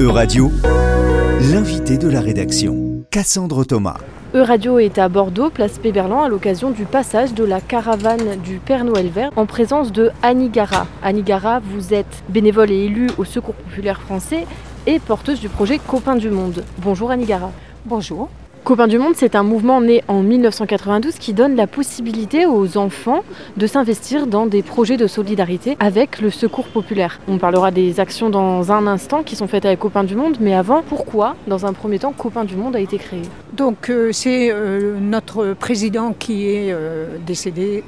E-Radio, l'invité de la rédaction, Cassandre Thomas. E-Radio est à Bordeaux, place Péberlan, à l'occasion du passage de la caravane du Père Noël Vert en présence de Annie Gara. Annie Gara, vous êtes bénévole et élue au Secours populaire français et porteuse du projet Copains du Monde. Bonjour Annie Gara. Bonjour. Copains du Monde, c'est un mouvement né en 1992 qui donne la possibilité aux enfants de s'investir dans des projets de solidarité avec le secours populaire. On parlera des actions dans un instant qui sont faites avec Copains du Monde, mais avant, pourquoi, dans un premier temps, Copains du Monde a été créé? Donc euh, c'est euh, notre président qui est euh, décédé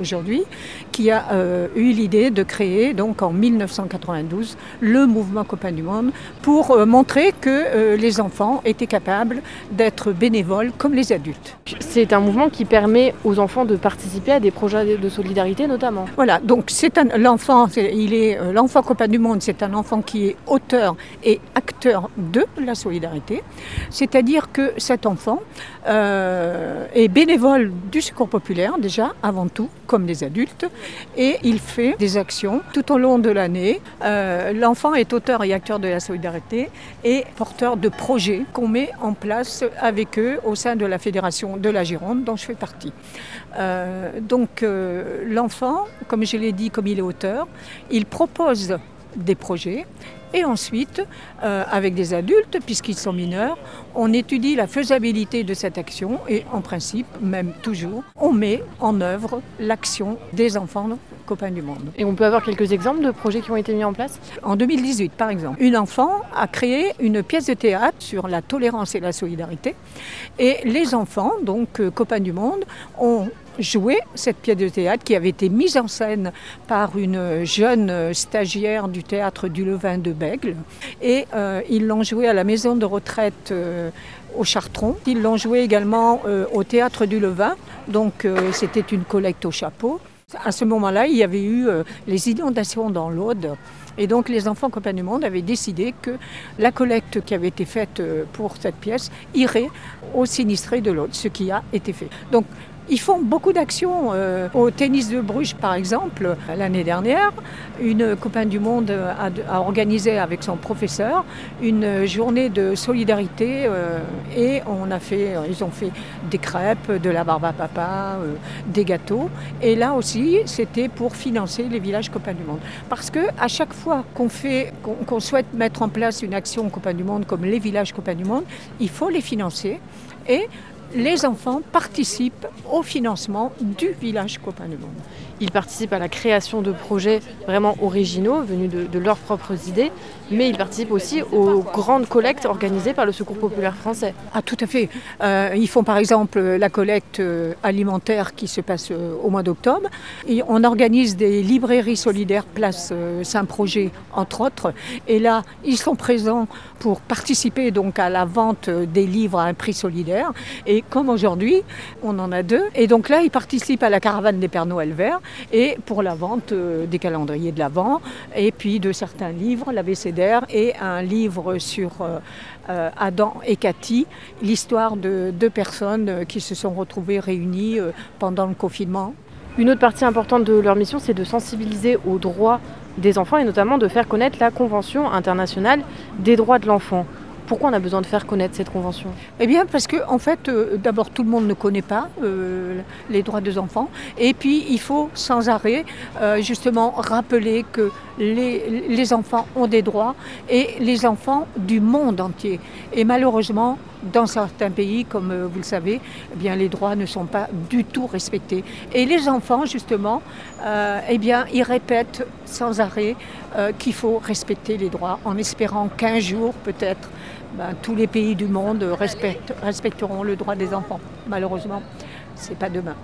aujourd'hui, qui a eu l'idée de créer donc en 1992 le mouvement Copains du Monde pour montrer que les enfants étaient capables d'être bénévoles comme les adultes. C'est un mouvement qui permet aux enfants de participer à des projets de solidarité notamment. Voilà, donc c'est un l'enfant, c'est- il est euh, l'enfant copain du monde, c'est un enfant qui est auteur et acteur de la solidarité, c'est-à-dire que cet enfant euh, est bénévole du secours populaire déjà avant tout, comme les adultes, et il fait des actions tout au long de l'année. Euh, l'enfant est auteur et acteur de la solidarité et porteur de projets qu'on met en place avec eux au sein de la fédération de la Gironde dont je fais partie. Euh, donc euh, l'enfant, comme je l'ai dit, comme il est auteur, il propose des projets et ensuite, euh, avec des adultes, puisqu'ils sont mineurs, on étudie la faisabilité de cette action et en principe, même toujours, on met en œuvre l'action des enfants copains du monde. Et on peut avoir quelques exemples de projets qui ont été mis en place? En 2018, par exemple, une enfant a créé une pièce de théâtre sur la tolérance et la solidarité. Et les enfants, donc euh, copains du monde, ont joué cette pièce de théâtre qui avait été mise en scène par une jeune stagiaire du théâtre du Levain de Bègle. Et euh, ils l'ont joué à la maison de retraite euh, au Chartron. Ils l'ont joué également euh, au théâtre du Levain. Donc c'était une collecte au chapeau. À ce moment-là, il y avait eu les inondations dans l'Aude. Et donc les enfants Copains du Monde avaient décidé que la collecte qui avait été faite pour cette pièce irait aux sinistrés de l'Aude, ce qui a été fait. Donc ils font beaucoup d'actions. euh, au tennis de Bruges, par exemple, l'année dernière, une copain du monde a, organisé avec son professeur une journée de solidarité euh, et on a fait, ils ont fait des crêpes, de la barbe à papa, euh, des gâteaux. Et là aussi, c'était pour financer les villages copains du monde. Parce que à chaque fois qu'on fait, qu'on qu'on souhaite mettre en place une action copains du monde comme les villages copains du monde, il faut les financer et les enfants participent au financement du village copain du monde. Ils participent à la création de projets vraiment originaux, venus de, de leurs propres idées, mais ils participent aussi aux grandes collectes organisées par le Secours populaire français. Ah tout à fait. Euh, ils font par exemple la collecte euh, alimentaire qui se passe euh, au mois d'octobre. On organise des librairies solidaires place Saint-Projet entre autres. Et là, ils sont présents pour participer donc à la vente des livres à un prix solidaire. Et comme aujourd'hui, on en a deux. Et donc là, ils participent à la caravane des Pères Noël verts et pour la vente des calendriers de l'Avent et puis de certains livres, et un livre sur euh, euh, Adam et Cathy, l'histoire de deux personnes euh, qui se sont retrouvées réunies pendant le confinement. Une autre partie importante de leur mission, c'est de sensibiliser aux droits des enfants et notamment de faire connaître la Convention internationale des droits de l'enfant. Pourquoi on a besoin de faire connaître cette convention? Eh bien, parce que en fait, euh, d'abord, tout le monde ne connaît pas euh, les droits des enfants, et puis il faut sans arrêt euh, justement rappeler que les, enfants ont des droits et les enfants du monde entier. Et malheureusement, dans certains pays, comme euh, vous le savez, eh bien, les droits ne sont pas du tout respectés. Et les enfants, justement, euh, eh bien, ils répètent sans arrêt euh, qu'il faut respecter les droits, en espérant qu'un jour, peut-être, ben, tous les pays du monde respecteront le droit des enfants. Malheureusement, c'est pas demain.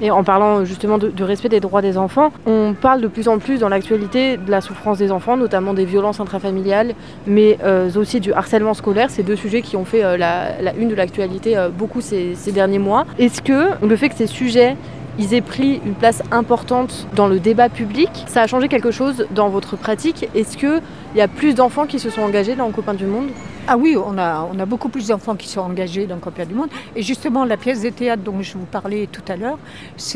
Et en parlant justement de, de respect des droits des enfants, on parle de plus en plus dans l'actualité de la souffrance des enfants, notamment des violences intrafamiliales, mais euh, aussi du harcèlement scolaire. C'est deux sujets qui ont fait euh, la, une de l'actualité euh, beaucoup ces, ces derniers mois. Est-ce que le fait que ces sujets aient pris une place importante dans le débat public, ça a changé quelque chose dans votre pratique? Est-ce qu'il y a plus d'enfants qui se sont engagés dans le Copain du Monde? Ah oui, on a, beaucoup plus d'enfants qui sont engagés dans Copains du Monde. Et justement, la pièce de théâtre dont je vous parlais tout à l'heure,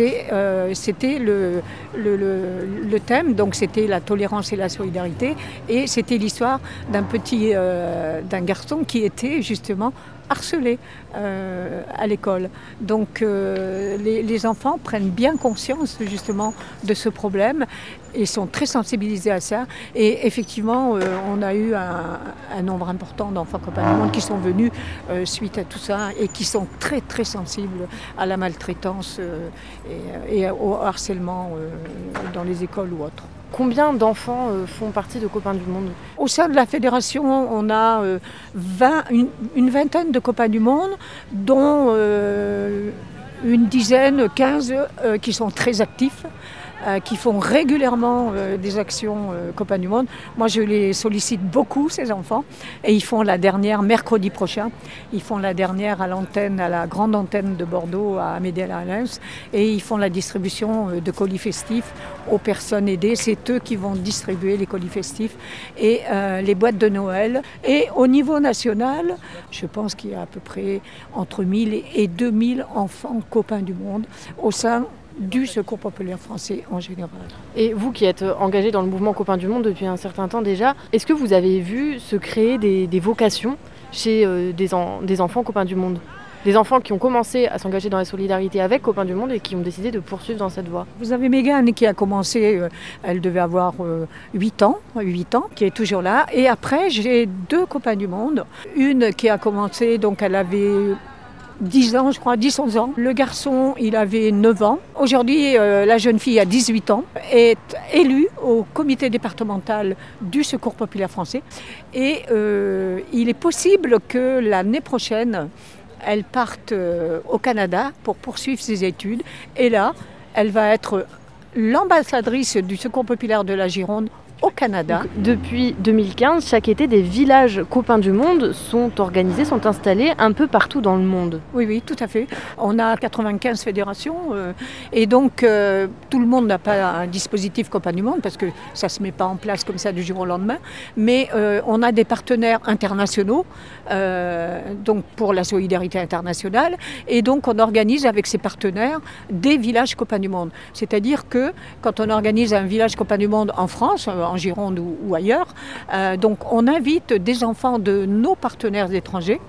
euh, c'était le, le, thème, donc c'était la tolérance et la solidarité. Et c'était l'histoire d'un petit, euh, d'un garçon qui était justement harcelés euh, à l'école. Donc euh, les, enfants prennent bien conscience justement de ce problème et sont très sensibilisés à ça. Et effectivement, euh, on a eu un, nombre important d'enfants compagnons qui sont venus suite à tout ça et qui sont très très sensibles à la maltraitance et, et, au harcèlement dans les écoles ou autres. Combien d'enfants euh, font partie de Copains du Monde? Au sein de la fédération, on a 20, euh, une, vingtaine de Copains du Monde, dont euh, une dizaine, 15 qui sont très actifs. Euh, qui font régulièrement euh, des actions euh, Copains du Monde. Moi, je les sollicite beaucoup, ces enfants, et ils font la dernière mercredi prochain. Ils font la dernière à l'antenne, à la grande antenne de Bordeaux, à Amédée Lens, et ils font la distribution de colis festifs aux personnes aidées. C'est eux qui vont distribuer les colis festifs et les boîtes de Noël. Et au niveau national, je pense qu'il y a à peu près entre 1000 et 2000 enfants copains du monde au sein du Secours populaire français en général. Et vous qui êtes engagé dans le mouvement Copains du Monde depuis un certain temps déjà, est-ce que vous avez vu se créer des, vocations chez euh, des, des enfants Copains du Monde? Des enfants qui ont commencé à s'engager dans la solidarité avec Copains du Monde et qui ont décidé de poursuivre dans cette voie? Vous avez Mégane qui a commencé, euh, elle devait avoir 8 euh, ans, 8 ans, qui est toujours là. Et après, j'ai deux Copains du Monde. Une qui a commencé, donc elle avait 10 ans, je crois, 10-11 ans. Le garçon, il avait 9 ans. Aujourd'hui, euh, la jeune fille a 18 ans, est élue au comité départemental du Secours populaire français. Et euh, il est possible que l'année prochaine, elle parte euh, au Canada pour poursuivre ses études. Et là, elle va être l'ambassadrice du Secours populaire de la Gironde au Canada. depuis 2015, chaque été, des villages copains du monde sont organisés, sont installés un peu partout dans le monde. Oui, oui, tout à fait. On a 95 fédérations euh, et donc euh, tout le monde n'a pas un dispositif copains du monde parce que ça ne se met pas en place comme ça du jour au lendemain. Mais euh, on a des partenaires internationaux donc pour la solidarité internationale et donc on organise avec ces partenaires des villages copains du monde. C'est-à-dire que quand on organise un village copains du monde en France, en Gironde ou, ailleurs. Euh, donc on invite des enfants de nos partenaires étrangers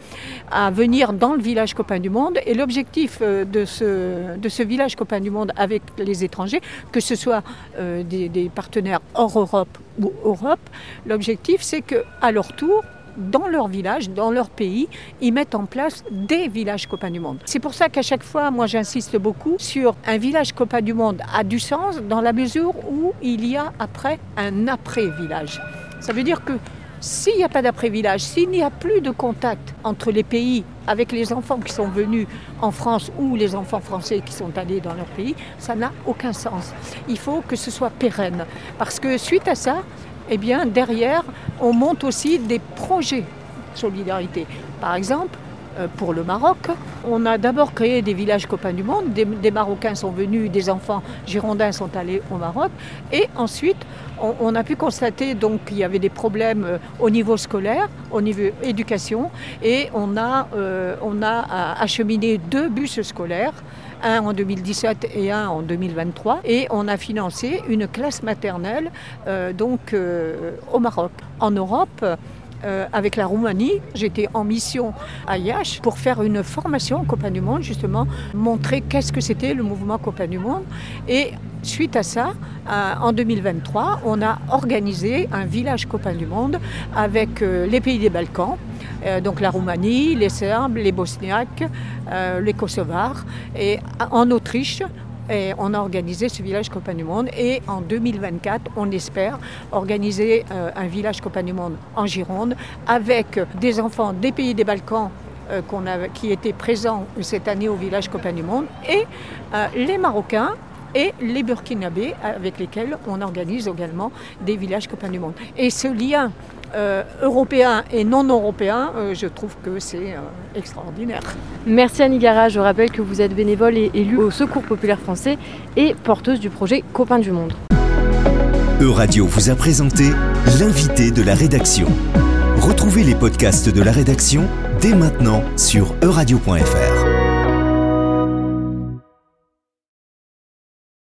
à venir dans le village Copain du Monde. Et l'objectif euh, de ce, de ce village Copain du Monde avec les étrangers, que ce soit euh, des, des partenaires hors Europe ou Europe, l'objectif c'est qu'à leur tour, dans leur village, dans leur pays, ils mettent en place des villages copains du monde. C'est pour ça qu'à chaque fois, moi j'insiste beaucoup sur un village copain du monde a du sens dans la mesure où il y a après un après-village. Ça veut dire que s'il n'y a pas d'après-village, s'il n'y a plus de contact entre les pays avec les enfants qui sont venus en France ou les enfants français qui sont allés dans leur pays, ça n'a aucun sens. Il faut que ce soit pérenne. Parce que suite à ça, eh bien, derrière, on monte aussi des projets de solidarité. Par exemple, euh, pour le Maroc, on a d'abord créé des villages copains du monde. Des, Marocains sont venus, des enfants girondins sont allés au Maroc. Et ensuite, on, a pu constater donc qu'il y avait des problèmes euh, au niveau scolaire, au niveau éducation. Et on a, euh, on a acheminé deux bus scolaires un en 2017 et un en 2023. Et on a financé une classe maternelle euh, donc euh, au Maroc. En Europe, euh, avec la Roumanie. J'étais en mission à Yash pour faire une formation Copain du Monde, justement, montrer qu'est-ce que c'était le mouvement Copain du Monde. Et suite à ça, en 2023, on a organisé un village Copain du Monde avec les pays des Balkans. Euh, donc la Roumanie, les Serbes, les Bosniaques, euh, les Kosovars. Et en Autriche, on a organisé ce village Copain du Monde et en 2024, on espère organiser euh, un village Copain du Monde en Gironde avec des enfants des pays des Balkans qui étaient présents cette année au village Copain du Monde et les Marocains et les Burkinabés avec lesquels on organise également des villages Copains du Monde. Et ce lien euh, européens et non européens, euh, je trouve que c'est euh, extraordinaire. Merci Annie Gara, je rappelle que vous êtes bénévole et élue au Secours populaire français et porteuse du projet Copains du Monde. Euradio vous a présenté l'invité de la rédaction. Retrouvez les podcasts de la rédaction dès maintenant sur euradio.fr.